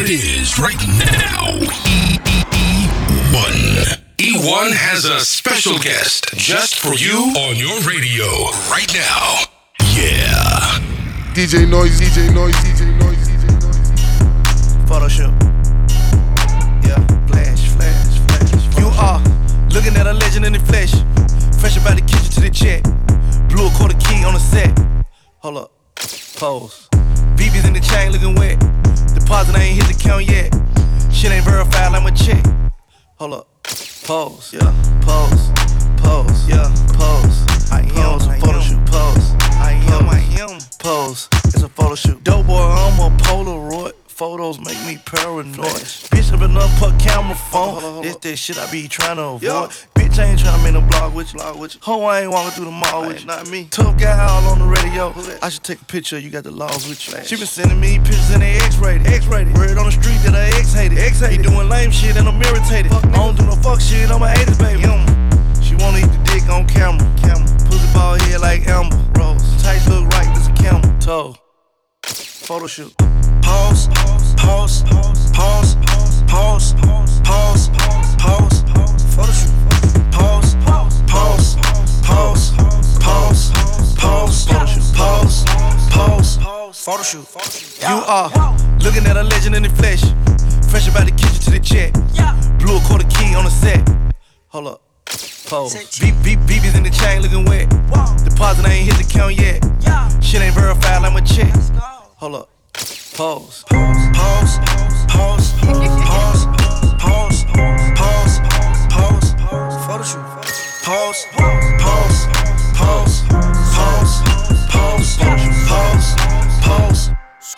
what it is right now. E1. E1 has a special guest just for you on your radio right now. Yeah. DJ Noise, DJ Noise, DJ Noise, DJ Noise. Photo shoot. Yeah, flash, flash, flash. You are looking at a legend in the flesh. Fresh about the kitchen to the check. Blew a quarter key on the set. Hold up, pose. BB's in the chain looking wet. Deposit I ain't hit the count yet. Shit ain't verified, like my check. Hold up, pose. Yeah, pose, pose. Yeah, pose. I am it's a photo shoot. Pose. I am, I am. Pose. It's a photo shoot. Dope boy, I'm a Polaroid. Photos make me paranoid. Bitch, I've been up put camera phone. This that shit I be trying to avoid. Bitch, I ain't trying to make no blog with you. With you. Ho, I ain't walking through the mall with you. Not me. Tough guy all on the radio. I should take a picture. You got the laws with you. She been sending me pictures in the X-rated. X-rated. Word on the street that I X-hated. X-hated. He doing lame shit and I'm irritated. I don't do no fuck shit. I'm a 80s baby. She wanna eat the dick on camera. Camera. Pussy ball head like Amber. Rose. Tights look right. This a camel. Toe. Photo shoot. Pause, pause, pause, pause, pause, pause, pause, photo shoot. Photo shoot. You are looking at a legend in the flesh. Fresh about the kitchen to the check. Blew a quarter key on the set. Hold up. Pose. Beep, beep, BB's in the chain looking wet. Deposit I ain't hit the count yet. Shit ain't verified like my check. Hold up. Pause. Pause. Pause. Pause.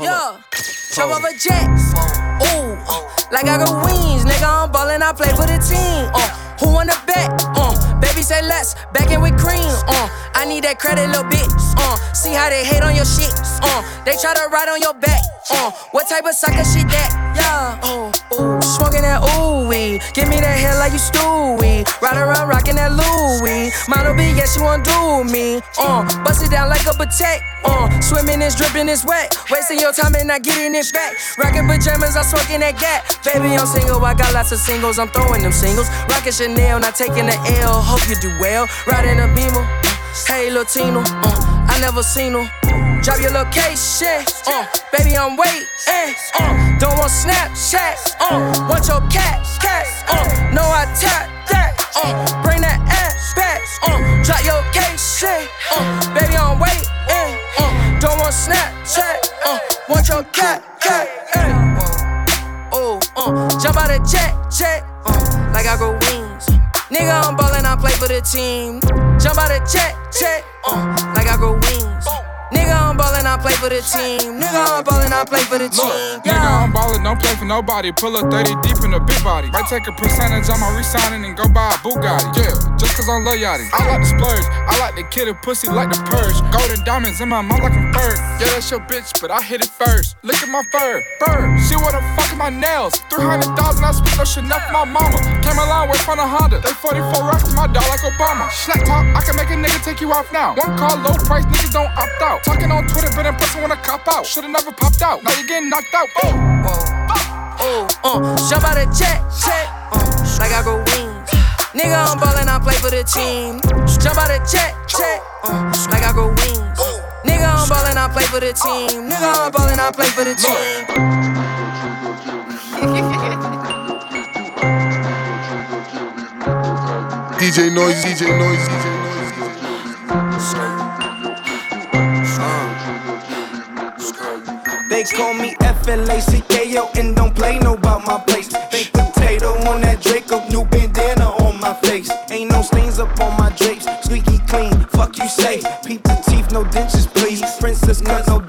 Hold Yo, up. chop off a jet. Ooh, uh, like I got wings, nigga. I'm ballin', I play for the team. Uh, who wanna bet? Uh, baby say less, back in with cream. Uh, I need that credit, little bitch. Uh, see how they hate on your shit. Uh, they try to ride on your back. Uh, what type of sucker shit that? Yeah, ooh, smoking that ooh. Give me that hair like you Stewie. Ride around rocking that Louis. Model B, yeah, she wanna do me. Uh, bust it down like a potato. Uh, swimming is dripping is wet. Wasting your time and not getting it back. Rocking pajamas, I'm smoking that gap. Baby, I'm single, I got lots of singles. I'm throwing them singles. Rocking Chanel, not taking the L. Hope you do well. Riding a beamer. Hey, Latino. Uh, I never seen her. Drop your location. Uh, baby, I'm waiting. Uh, don't want Snapchat. Uh, want your cat, cat. Uh, no, I tap that. Uh, bring that ass back. Uh, drop your case. Uh, baby, I'm waiting. Uh, don't want Snapchat. Uh, want your cat, cat. Hey. Oh, uh, jump out of jet, jet. Uh, like I go wings. Nigga, I'm ballin', I play for the team. Jump out of check, check, Uh, like I grow wings. Nigga, I'm ballin', I play for the team. Nigga, I'm ballin', I play for the team. Look, nigga, I'm ballin', don't play for nobody. Pull up 30 deep in a big body. Might take a percentage on my resigning and go buy a Bugatti. Yeah, just cause I love yachty. I like to splurge, I like to kid a pussy like the purge. Golden diamonds in my mouth like a bird. Yeah, that's your bitch, but I hit it first. Look at my fur, fur. She wanna fuck my nails. 300,000, I spent no Chanel for my mama. Came a long way from a Honda. They 44 racks to my dog like Obama. Slack talk, I can make a nigga take you off now. One call, low price, niggas don't opt out. Talking on Twitter, but in person wanna cop out. Should've never popped out. Now you getting knocked out. Oh. Oh, uh, jump out of jet, jet, uh, like I go wings. Nigga, I'm ballin', I play for the team. Jump out of jet, jet, uh, like I go wings. Nigga, I'm ballin', I play for the team. Nigga, I'm ballin', I play for the team. DJ Noise, DJ Noise, DJ They call me F-L-A-C-K-O and don't play no about my place. Baked potato on that Draco, new bandana on my face. Ain't no stains up on my drapes, squeaky clean. Fuck you say, peep the teeth, no dentures please. Princess cut, no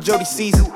Jody Caesar.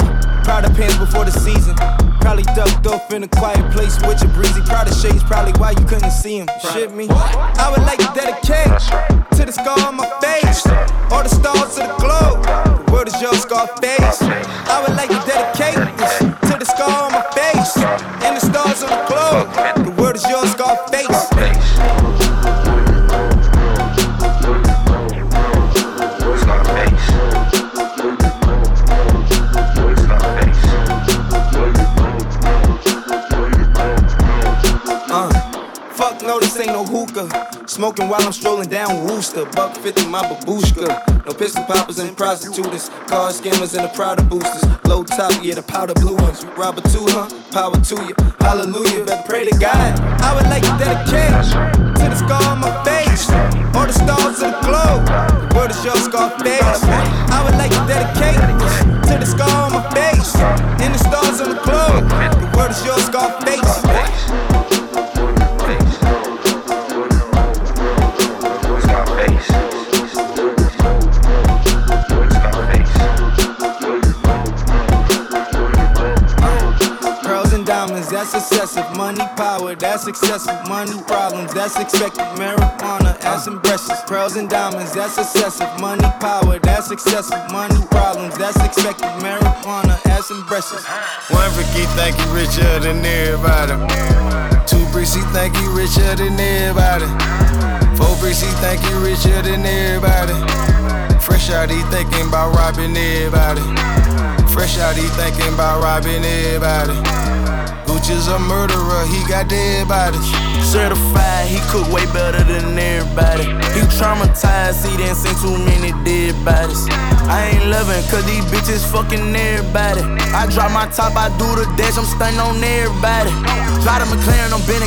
Smoking while I'm strolling down Wooster. Buck 50 my babushka. No pistol poppers and prostitutes. Car scammers and the Prada boosters. Low top, yeah, the powder blue ones. Rob a two, huh? Power to you. Hallelujah. Better pray to God. I would like to dedicate to the scar on my face. All the stars of the globe. The world is your scar face. I would like to dedicate to the scar on my face. And the stars on the globe. The world is your scar face. That's excessive. Money, problems, that's expected. Marijuana, ass and breasts. Pearls and diamonds, that's excessive. Money, power, that's excessive. Money, problems, that's expected. Marijuana, ass and breasts. One Ricky think he richer than everybody. Two bricks he think he richer than everybody. Four bricks he think he richer than everybody. Fresh out he thinking about robbing everybody. Fresh out he thinking about robbing everybody. Gucci's a murderer, he got dead bodies. Certified, he cook way better than everybody. He traumatized, he didn't see too many dead bodies. I ain't loving, cause these bitches fucking everybody. I drop my top, I do the dash, I'm stunning on everybody. Drive the McLaren, I'm bending.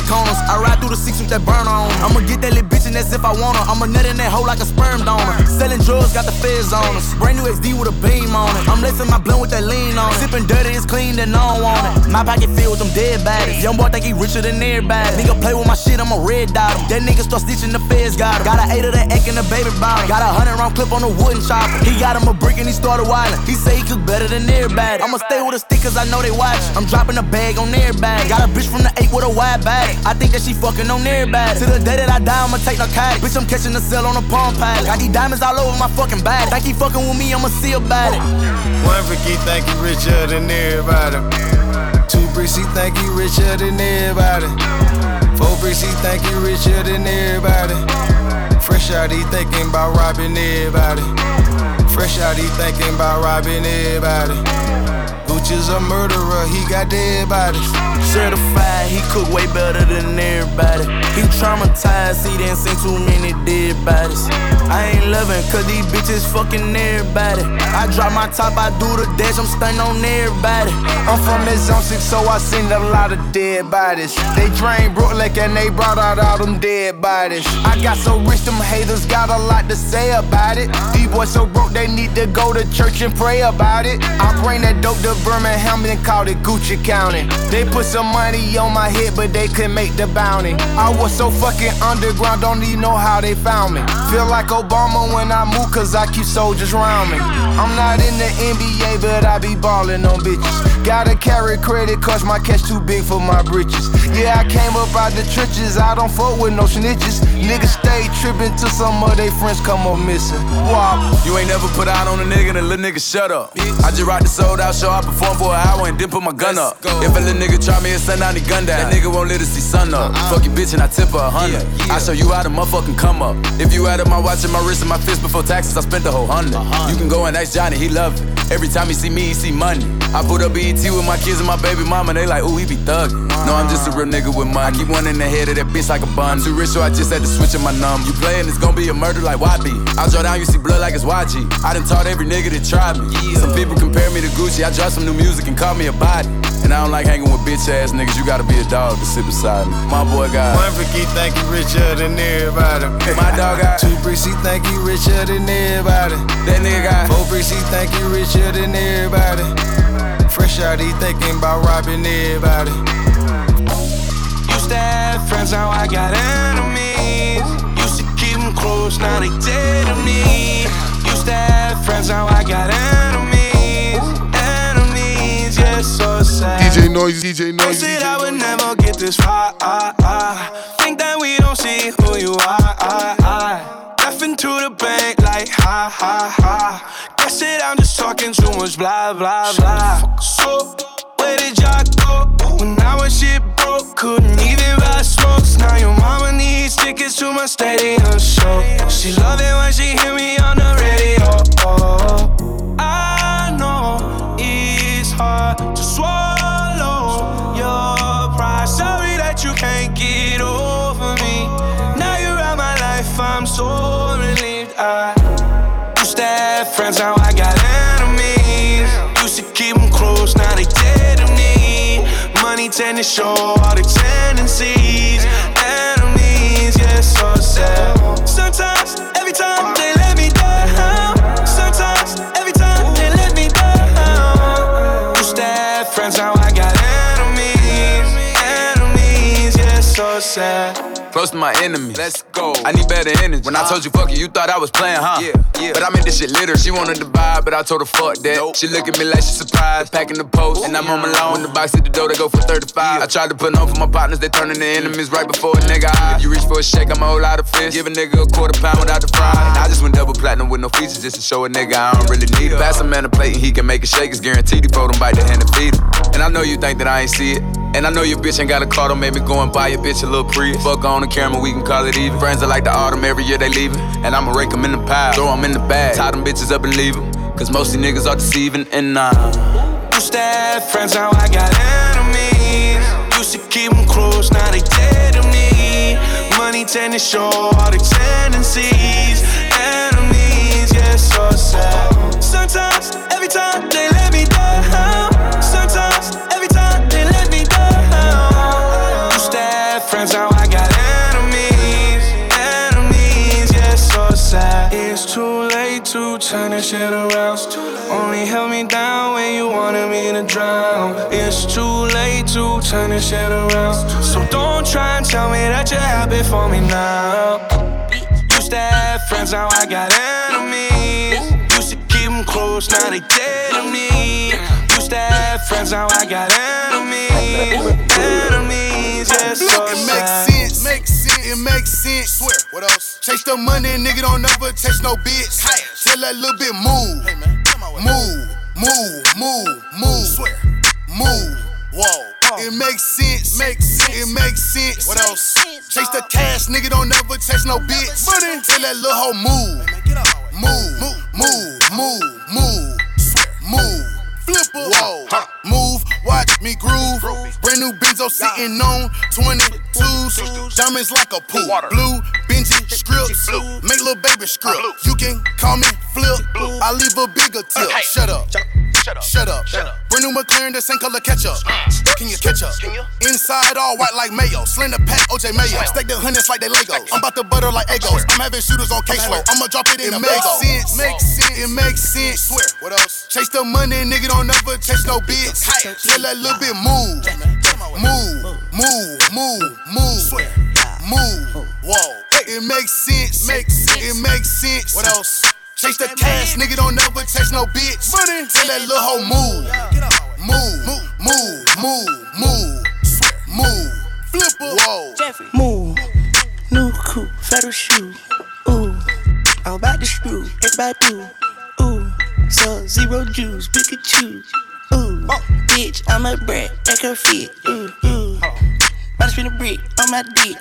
I ride through the six with that burner on. I'ma get that little bitch and as if I want her. I'ma nut in that hole like a sperm donor. Selling drugs, got the feds on us. Brand new XD with a beam on it. I'm lacing my blunt with that lean on it. Sipping dirty, it's clean, then I don't want it. My pocket filled with them dead bodies. Young boy think he richer than everybody. Nigga play with my shit, I'm a red dot him. That nigga start stitching the feds, got him. Got a eight of that egg in the baby bottle. Got a hundred round clip on the wooden chopper. He got him a brick and he started wildin'. He say he cook better than everybody. I'ma stay with a stick cause I know they watch. I'm dropping a bag on everybody. Got a bitch from the eight with a wide body. I think that she fucking on everybody. To the day that I die, I'ma take narcotics. Bitch, I'm catching the cell on a palm pilot. Got these diamonds all over my fucking body. Think he fucking with me, I'ma see about it. One Ricky think he richer than everybody. Two bricks he think he richer than everybody. Four bricks he think he richer than everybody. Fresh out he thinking about robbing everybody. Fresh out he thinking about robbing everybody. Gucci's a murderer, he got dead bodies. Certified, he cook way better than everybody. He traumatized, he didn't see too many dead bodies. I ain't loving, cause these bitches fucking everybody. I drop my top, I do the dash, I'm stunning on everybody. I'm from that zone six, so I seen a lot of dead bodies. They drained Brooklyn and they brought out all them dead bodies. I got so rich, them haters got a lot to say about it. These boys so broke, they need to go to church and pray about it. I bring that dope to Birmingham and called it Gucci County. They put some money on my head, but they couldn't make the bounty. I was so fucking underground, don't even know how they found me. Feel like Obama when I move, cause I keep soldiers around me. I'm not in the NBA, but I be ballin' on bitches. Gotta carry credit, cause my cash too big for my britches. Yeah, I came up out the trenches, I don't fuck with no snitches. Niggas stay trippin' till some of they friends come up missing. Wop. You ain't never put out on a nigga, then little nigga shut up. I just rock the sold out show, I perform for an hour and then put my gun up. If a little nigga try me and send down the gun down, that nigga won't let us see sun up. Fuck your bitch and I tip her a hundred. I show you how to motherfucking come up. If you added my watch and my wrist and my fist before taxes, I spent the whole hundred. You can go and ask Johnny, he love it. Every time he see me, he see money. I put up BET with my kids and my baby mama, they like, ooh, he be thuggin'. No, I'm just a real nigga with money. I keep one in the head of that bitch like a bun. Too rich, so I just had to switch in my number. You playin', it's gonna be a murder like YB. I draw down, you see blood like it's YG. I done taught every nigga to try me. Some people compare me to Gucci. I drop some new music and call me a body. And I don't like hanging with bitch ass niggas. You gotta be a dog to sit beside me. My boy got One Ricky think he richer than everybody. my dog got Two bricks he think he richer than everybody. that nigga got. Four bricks he think he richer than everybody. Fresh out he thinking about robbing everybody. Used to have friends, now I got enemies. Used to keep them close, now they dead to me. Used to have friends, now I got enemies. So sad. DJ DJ Noise, DJ I Noise. said I would never get this far. Ah, ah. Think that we don't see who you are. Ah, Left into the bank like ha ha ha. Guess it, I'm just talking too much blah blah blah. So where did y'all go when I was shit broke? Couldn't even buy smokes. Now your mama needs tickets to my stadium show. She love it when she hear me on the radio. Friends, now I got enemies. Used to keep them close, now they dead to me. Money tend to show all the tendencies. Enemies, yeah, so sad. Sad. Close to my enemies. Let's go. I need better energy. When I told you fuck you, you thought I was playing, huh? Yeah, yeah. But I made this shit litter. She wanted to buy, but I told her fuck that. She look at me like she surprised. Packing the post, and I'm home alone. When the box hit the door, they go for 35. I tried to put on for my partners, they turning to enemies right before a nigga eye. If you reach for a shake, I'm a whole lot of fish. Give a nigga a quarter pound without the fry. And I just went double platinum with no features just to show a nigga I don't really need it. Pass a man a plate and he can make it shake. It's guaranteed he fold him bite the hand and feed him. And I know you think that I ain't see it. And I know your bitch ain't got a car, don't make me go and buy your bitch a little Prius. Fuck on the camera, we can call it even. Friends are like the autumn, every year they leaving. And I'ma rake them in the pile, throw them in the bag, tie them bitches up and leave them. Cause most of niggas are deceiving, and nah. Used to have friends, now I got enemies. Used to keep them close, now they dead to me. Money tend to show all the tendencies. Enemies, yeah, so sad. Sometimes, every time they late to turn this shit around. Only held me down when you wanted me to drown. It's too late to turn this shit around. So don't try and tell me that you're happy for me now. Used to have friends, now I got enemies. Used to keep them close, now they dead to me. Used to have friends, now I got enemies. Enemies, yeah, so It makes sad. sense. Makes sense. It makes sense. Swear. What else? Chase the money, nigga don't never chase no bitch. Tell that little bit move. Hey man, Move, move, move, move. Swear. Move. Whoa. It makes sense. Makes sense. It makes sense. What else? Chase the cash, nigga don't never chase no bitch. Money. Tell that little hoe move. Move, move, move, move, move. Move. Flipper. Whoa. Move, watch me groove. Brand new Benzo sitting on 22s. Diamonds like a pool. Blue, Scripts. Make little baby script. You can call me Flip. I leave a bigger tip. Shut up. Shut up. Shut up. Brand new McLaren, the same color ketchup. Uh, can you catch up? Inside all white like mayo. Slender pack, OJ Mayo. Stack the hundreds like they Legos. I'm about to butter like Eggos. I'm having shooters on caseload. I'ma drop it in the makes sense. Makes sense. It makes sense. Swear. What else? Chase the money, nigga don't ever chase no bitch. Tell that little bit move. Move, move, move, move. Move. Whoa. It makes sense. Makes sense. It makes sense. What else? Chase the cash, nigga don't never chase no bitch. Money. Tell that little hoe move. Move, move, move, move, move. Flipper. Whoa. Move, new coupe, federal shoe. Ooh, I'm about to screw, everybody do. Ooh, so zero juice, Pikachu. Ooh, bitch, I'm a brat, make her fit. Ooh, ooh. About to spin a brick on my dick.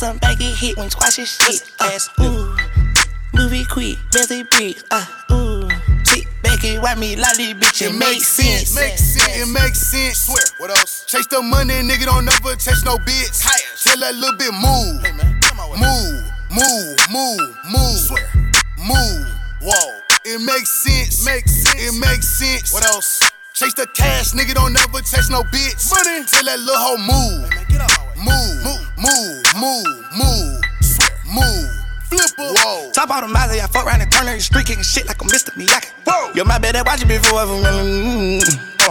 Ooh, put some back get hit when you squash your shit. Uh, ooh, movie quick, belly bricks. Uh, ooh, sit back and watch me like this bitch. It makes sense. Makes sense. It makes sense. Swear. What else? Chase the money, nigga don't never chase no bitch. Tell that little bit move. Move, move, move, move. Swear. Move. Whoa. It makes sense. Makes sense. It makes sense. What else? Chase the cash, nigga don't never chase no bitch. Money. Tell that little hoe move. Move, move, move, move, move. Flipper. Whoa. Top miles, I fuck around and turn on the street, kicking shit like a Mr. Miyagi. Whoa. Yo, my bad, I watch you before.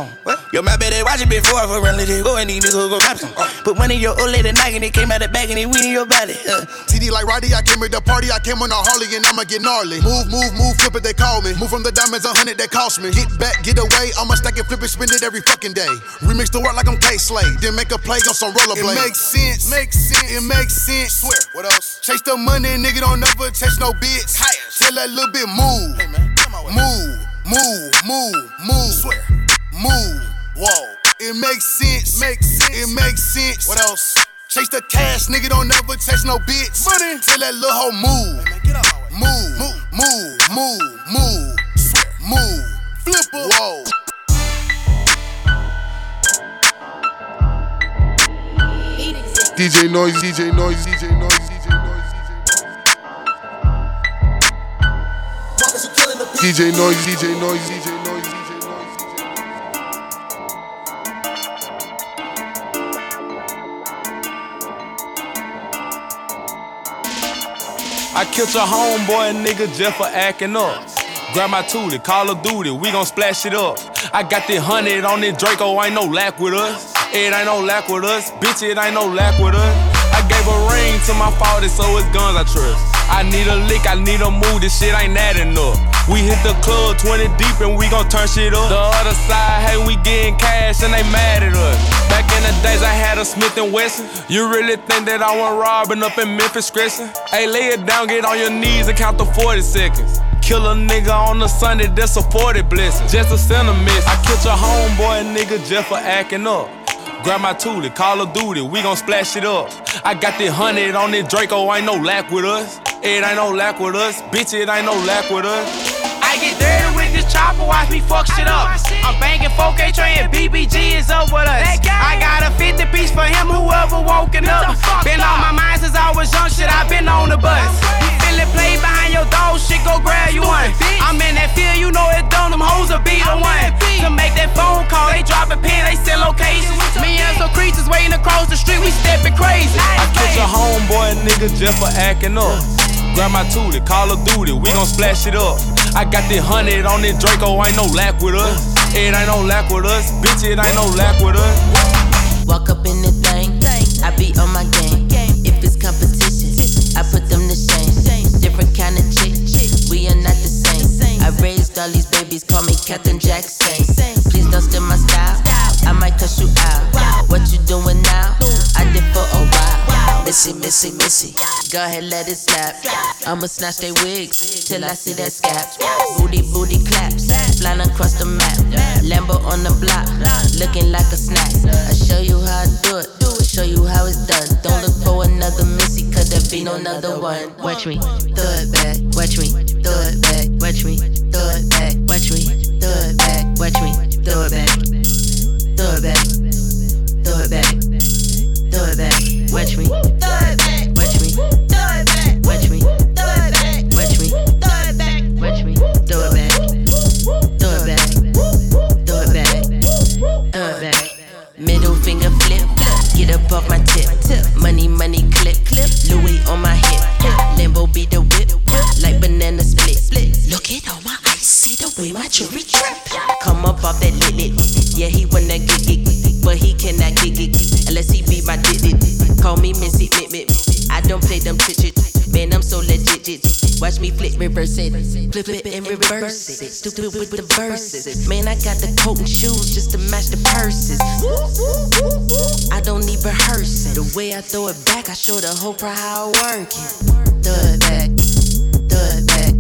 Mm, Uh, Yo, my baby watch it before for run, let it go and these niggas go cop some. Put money in your old lady Nike and it came out the bag and it went in your body. Uh. TD like Roddy, I came with the party, I came on a Harley and I'ma get gnarly. Move, move, move, flip it, they call me. Move from the diamonds, a hundred that cost me. Get back, get away, I'ma stack it, flip it, spend it every fucking day. Remix the work like I'm Kay Slay, then make a play on some rollerblades. It makes sense, makes sense, it makes sense. Swear, what else? Chase the money, nigga don't never chase no bitch. Tell that little bit move, hey man, move, move, move, move, Swear. Move. Whoa, it makes sense, makes sense, it makes sense. What else? Chase the cash, nigga don't never chase no bitch. Money. Tell that little hoe move, hey man, get out move, move, move, move, move, Swear. move, flipper. Whoa. DJ Noise, DJ Noise, DJ Noise, DJ Noise, DJ Noise, DJ Noise, DJ Noise, DJ killed your homeboy, nigga, just for acting up. Grab my toolie, Call of Duty, we gon' splash it up. I got the hundred on this Draco, ain't no lack with us. It ain't no lack with us, bitch, it ain't no lack with us. I gave a ring to my 40, so it's guns I trust. I need a lick, I need a move, this shit ain't that enough. We hit the club 20 deep and we gon' turn shit up. The other side, hey, we getting cash and they mad at us. Back in the days, I had a Smith and Wesson. You really think that I went robbing up in Memphis, Crescent? Hey, lay it down, get on your knees and count to 40 seconds. Kill a nigga on a Sunday, that's a 40 blessing. Just a sentiment. I killed your homeboy, nigga, just for acting up. Grab my toolie, Call of Duty, we gon' splash it up. I got the hundred on this Draco, ain't no lack with us. It ain't no lack with us, bitch, it ain't no lack with us. I get dirty with chopper, watch me fuck shit up. I'm banging 4K train, BBG is up with us. I got a 50 piece for him, whoever woken up. Been on my mind since I was young, shit, I been on the bus. You feel it play behind your dog, shit, go grab you one. I'm in that field, you know it done, them hoes will be the one. To make that phone call, they drop a pin, they send locations. Me and some creatures waiting across the street, we stepping crazy. I killed your homeboy, nigga, just for acting up. Grab my toolie, Call of Duty, we gon' splash it up. I got the hundred on this Draco, ain't no lack with us. It ain't no lack with us, bitch, it ain't no lack with us. Walk up in the thing, I be on my game. If it's competition, I put them to shame. Different kind of chick, we are not the same. I raised all these babies, call me Captain Jackson. Go ahead, let it snap. I'ma snatch they wigs till I see that scap. Booty, booty claps, flying across the map. Lambo on the block, looking like a snack. I show you how I do it, show you how it's done. Don't look for another missy, cause there be no another one. Watch me, throw it back, watch me, throw it back, watch me, throw it back, watch me, throw it back, watch me, throw it back, throw it back, throw it back, throw it back, watch me, jewelry drip. Come up off that lit lit. Yeah, he wanna get it, but he cannot get it unless he be my dit it. Call me Missy Mit Mit. I don't play them chit. Man, I'm so legit. Watch me flip, reverse it, flip it and reverse it. Stupid with the verses. Man, I got the coat and shoes just to match the purses. I don't need rehearsing. The way I throw it back, I show the whole crowd how I work it. It back, it back,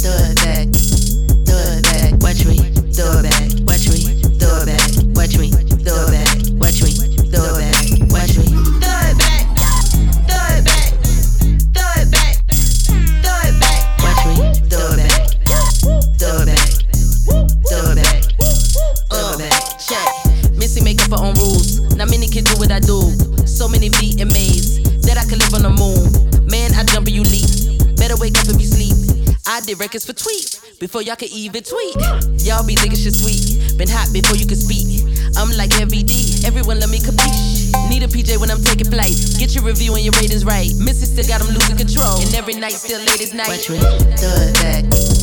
throw back, before y'all could even tweet. Y'all be thinking shit sweet. Been hot before you could speak. I'm like Heavy D. Everyone let me capiche. Need a PJ when I'm taking flight. Get your review and your ratings right. Missy still got them losing control. And every night still late as night. Watch me. Throw it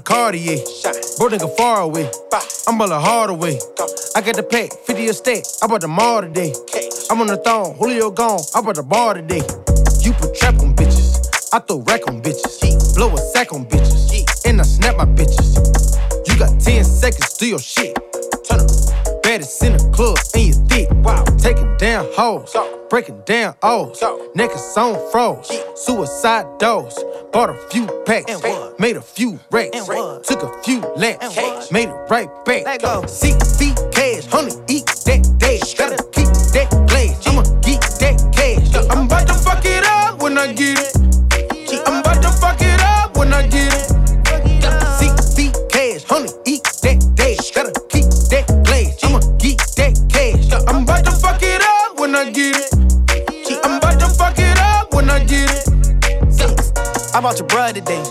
A Cartier. Bro, nigga far away. I'm ballin' hard away. I got the pack, 50 a stack. I bought the mall today. I'm on the thong, Julio gone. I bought the bar today. You put trap on bitches. I throw rack on bitches. Blow a sack on bitches. And I snap my bitches. You got 10 seconds, do your shit. Turn up. Baddest in the club, and you thick. Wow. Taking down hoes. Breaking down O's. Niggas on froze. Suicide doors. Bought a few packs. Made a few racks. Took a few laps. Made it right back. CC cash. Honey, eat that dash. Gotta keep that glass. I'ma get that cash. I'm about to fuck it up when I get it. I'm about to fuck it up when I get it. CC cash. Honey, eat that dash. Gotta keep that glass. I'ma get that cash. I'm about to fuck it up when I get it. I bought your brother today.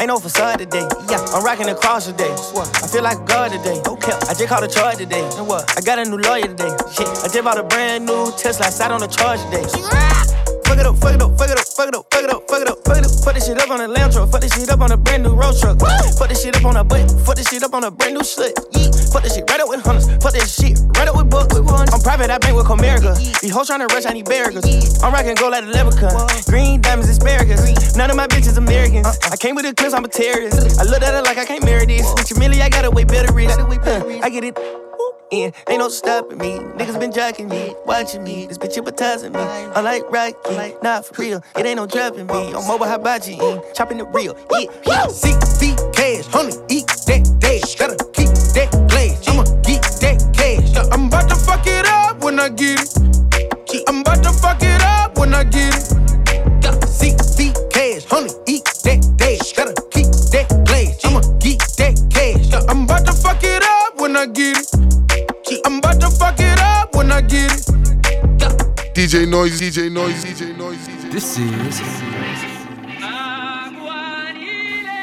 Ain't no facade today. Yeah, I'm rocking the cross today. What? I feel like God today. Okay. I just caught a charge today. And what? I got a new lawyer today. Shit. I just bought a brand new Tesla. I sat on the charge today. Fuck it up, fuck it up, fuck it up, fuck it up, fuck it up, fuck it up, fuck it up. Put this shit up on a lamb truck. Fuck this shit up on a brand new road truck. Put this shit up on a butt. Put this shit up on a brand new slit. Put this shit right up with hunters. Put this shit right up with books. I'm private, I bank with Comerica. These hoes tryna rush, I need barriers. I'm rocking gold like a leprechaun. Green diamonds, asparagus. None of my bitches Americans. I came with the clips, I'm a terrorist. I look at it like I can't marry this. Your milli, I got a way better wrist. I get it. In. Ain't no stopping me. Niggas been jacking me, watching me. This bitch hypnotizing me. I like Rocky, not for real. It ain't no dropping me. On mobile hibachi, eh? chopping the real. Yeah, yeah. CC cash. Honey, eat that dash. Gotta keep that glass. I'ma get that cash. I'm about to fuck it up when I get it. I'm about to fuck it up when I get it. Got CC cash. Honey, eat that dash. Gotta keep that glass. I'ma get that cash. I'm about to fuck it up when I get it. I'm about to fuck it up when I get it. DJ Noise, DJ Noise, DJ Noise. This is.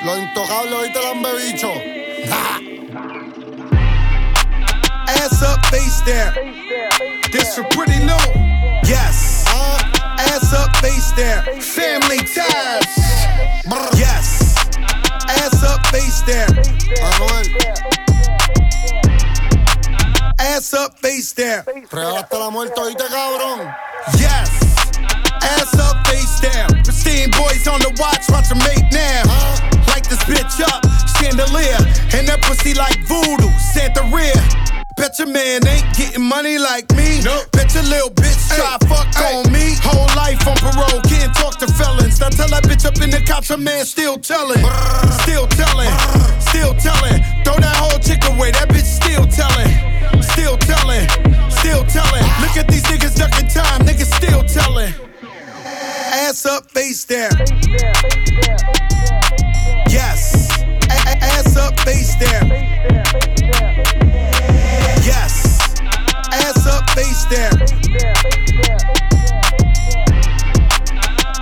Lo intocable, ¿viste el hambebicho? Ass up, face down. This for pretty new. Yes. Uh. Ass up, face down. Family ties. Yes. Ass up, face down. Ass up, face down. Regalaste la muerte, ¿oíste, cabrón? Yes. Ass up, face down. Pristine boys on the watch, watch them make now. Light this bitch up, chandelier. And that pussy like voodoo, Santa rear. Bet your man ain't getting money like me. Nope. Bet your little bitch try fuck on me. Whole life on parole, can't talk to felons. Now tell that bitch up in the cops, a man still telling. Still telling, still telling. Throw that whole chick away, that bitch still telling. Still telling, still telling. Look at these niggas ducking time, niggas still telling. Ass up, face down. Yes. Ass up, face down. Face down.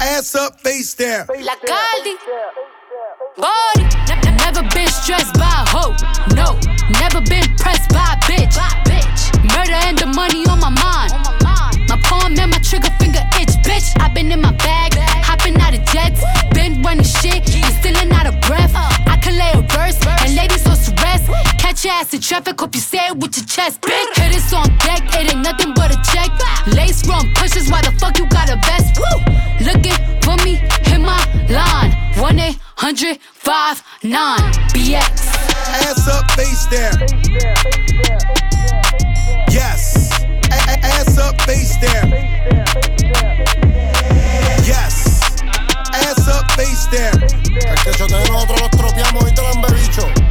Ass up, face down. La Caldi. Body. Ne- never been stressed by a hoe. No. Never been pressed by a bitch. Murder and the money on my mind. My palm and my trigger finger itch, bitch. i been in my bag, hopping out of jets. Been running shit and stealing out of breath. I can lay a verse and ladies on rest. Catch your ass in traffic, hope you say it with your chest. Big hitters on deck, it ain't nothing but a check. Lace run pushes, why the fuck you got a vest? Woo! Looking for me, hit my line. 1 800 59 BX. Ass up, face down. Yes. A- a- ass up, face down. Yes. Ass up, face down. Es que yo te nosotros los tropeamos, ¿viste el hambebicho?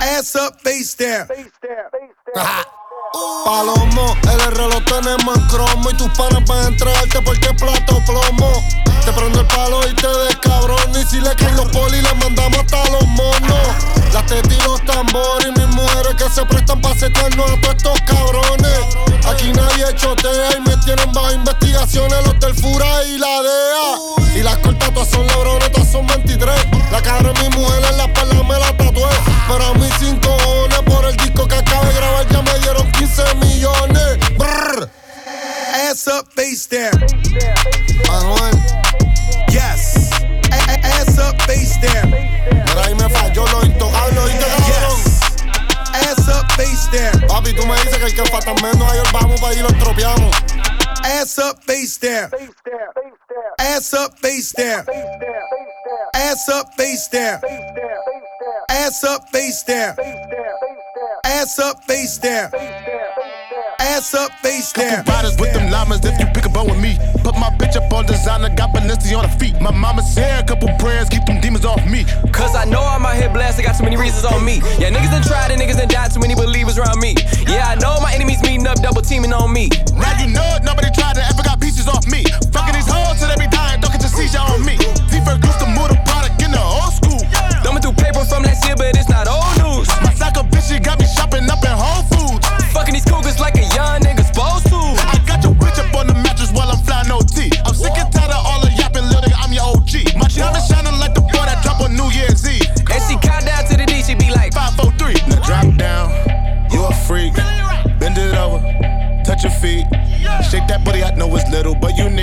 Ass up, face down. Face down. Face down. Palomo, el R lo tenemos y tus panas van a entrarte porque plato plomo. Te prendo el palo y te des cabrón y si le caen los polis le mandamos hasta los monos. Las tetas los tambores y mis mujeres que se prestan para secarnos a todos estos cabrones. Aquí nadie chotea y me tienen bajo investigaciones los del y la DEA. Y las cortas todas son lebrones, todas son 23. La cara de mi mujer en la espalda me la tatué. Pero a mí sin cojones por el disco que acabo de grabar ya me dieron 15 millones. Brr. Ass up, face down. Manuel. Yes. Ass up, face down. Pero ahí me falló lo intocable, ¿oíste, cabrón? Yes. Ass up, face down. Papi, tú me dices que el que falta menos York vamos para allí lo estropeamos. Ass up, face down. Ass up, face down. Ass up, face down. Ass up, face down. Ass up, face down. Ass up, face down. Ass up, face down. Riders with them llamas if you pick a bone with me. Put my bitch up on designer, got Balenci on her feet. My mama said a couple prayers, keep them demons off me. Cause I know I'm out here blasted, got too many reasons on me. Yeah, niggas done tried and niggas done died, too many believers around me. Yeah, I know my enemies meeting up, double teaming on me. Now you know it,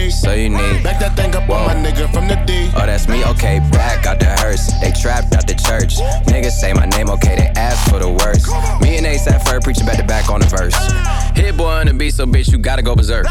So unique. Back that thing up on my nigga from the D. Oh, that's me, okay, back out the hearse. They trapped out the church. Niggas say my name, okay, they ask for the worst. Me and ASAP Ferg preaching back to back on the verse. Hit-Boy on the beat, so bitch, you gotta go berserk.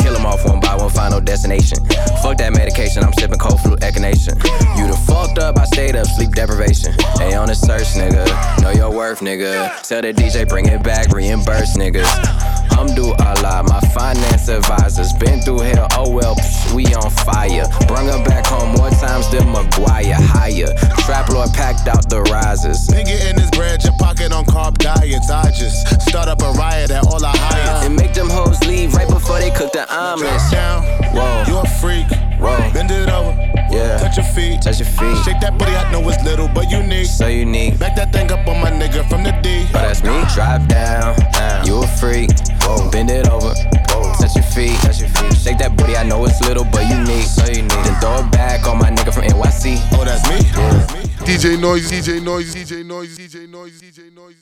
Kill them off one by one, final destination. Fuck that medication, I'm sipping cold flu echinacea. You the fucked up, I stayed up, sleep deprivation. They on the search, nigga. Know your worth, nigga. Tell the DJ, bring it back, reimburse niggas. I'm do a lot. my finance advisors. Been through hell, oh well, psh, we on fire. Bring her back home more times than Maguire. Higher. Trap Lord packed out the risers. Been in this bread, your pocket on carb diets. I just start up a riot at all I hire. And make them hoes leave right before they cook the omelets. Down, Whoa. you a freak. Whoa. Bend it over, Yeah. touch your feet. Touch your feet. Shake that booty, I know it's little, but unique. So unique. Back that thing up on my nigga from the D. But that's me. Drop down. You a freak. Bend it over. Touch your feet. Touch your feet. Shake that booty. I know it's little, but unique. So unique. Then throw it back on my nigga from NYC. Oh, that's me. DJ Noise, DJ Noise, DJ Noise, DJ Noise, DJ Noise.